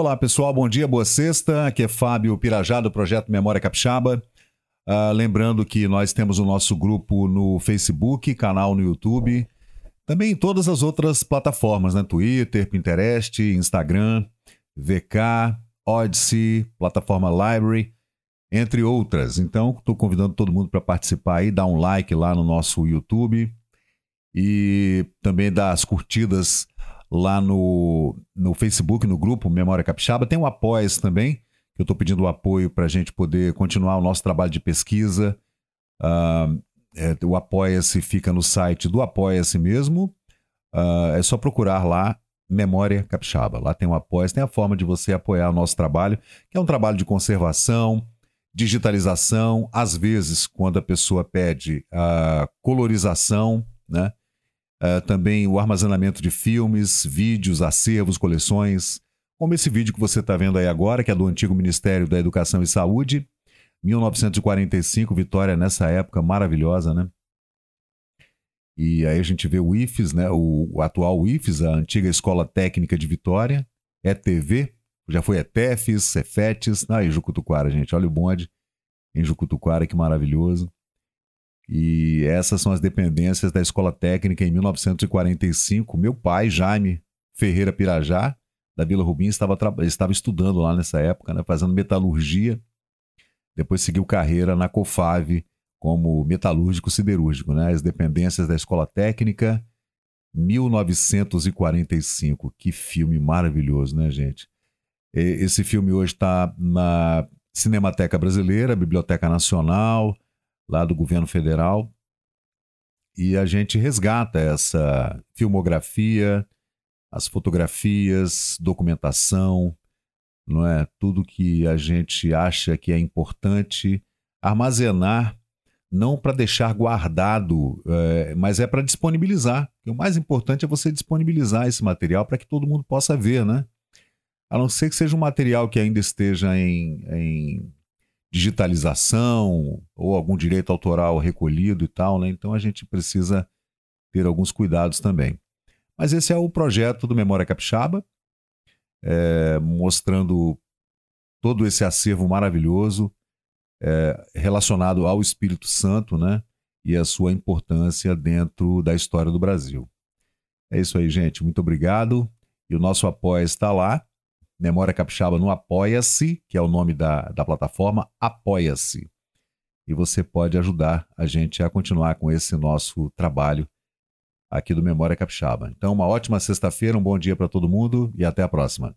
Olá pessoal, bom dia, boa sexta. Aqui é Fábio Pirajá do projeto Memória Capixaba. Uh, lembrando que nós temos o nosso grupo no Facebook, canal no YouTube, também em todas as outras plataformas, né? Twitter, Pinterest, Instagram, VK, Odyssey, plataforma Library, entre outras. Então, estou convidando todo mundo para participar aí, dar um like lá no nosso YouTube e também dar as curtidas lá no, no Facebook, no grupo Memória Capixaba. Tem o Apoias também, que eu estou pedindo o apoio para a gente poder continuar o nosso trabalho de pesquisa. Uh, é, o Apoia-se fica no site do Apoia-se mesmo. Uh, é só procurar lá Memória Capixaba. Lá tem o Apoia-se, tem a forma de você apoiar o nosso trabalho, que é um trabalho de conservação, digitalização, às vezes, quando a pessoa pede a colorização, né? Uh, também o armazenamento de filmes, vídeos, acervos, coleções, como esse vídeo que você está vendo aí agora, que é do antigo Ministério da Educação e Saúde, 1945, Vitória nessa época maravilhosa, né? E aí a gente vê o IFES, né? O, o atual IFES, a antiga Escola Técnica de Vitória, ETV, já foi ETEFES, Cefetes, aí Jucutuquara, gente, olha o bonde em Jucutuquara, que maravilhoso. E essas são as dependências da Escola Técnica em 1945. Meu pai, Jaime Ferreira Pirajá, da Vila Rubim, estava, estava estudando lá nessa época, né, fazendo metalurgia. Depois seguiu carreira na COFAV como metalúrgico siderúrgico. Né, as dependências da Escola Técnica, 1945. Que filme maravilhoso, né, gente? Esse filme hoje está na Cinemateca Brasileira, Biblioteca Nacional, lá do governo federal. E a gente resgata essa filmografia, as fotografias, documentação, não é? Tudo que a gente acha que é importante armazenar, não para deixar guardado, é, mas é para disponibilizar. o mais importante é você disponibilizar esse material para que todo mundo possa ver, né? A não ser que seja um material que ainda esteja em, em digitalização ou algum direito autoral recolhido e tal, né? Então a gente precisa ter alguns cuidados também. Mas esse é o projeto do Memória Capixaba, é, mostrando todo esse acervo maravilhoso é, relacionado ao Espírito Santo, né? E a sua importância dentro da história do Brasil. É isso aí, gente. Muito obrigado. E o nosso apoio está lá. Memória Capixaba no Apoia-se, que é o nome da, da plataforma, Apoia-se. E você pode ajudar a gente a continuar com esse nosso trabalho aqui do Memória Capixaba. Então, uma ótima sexta-feira, um bom dia para todo mundo e até a próxima.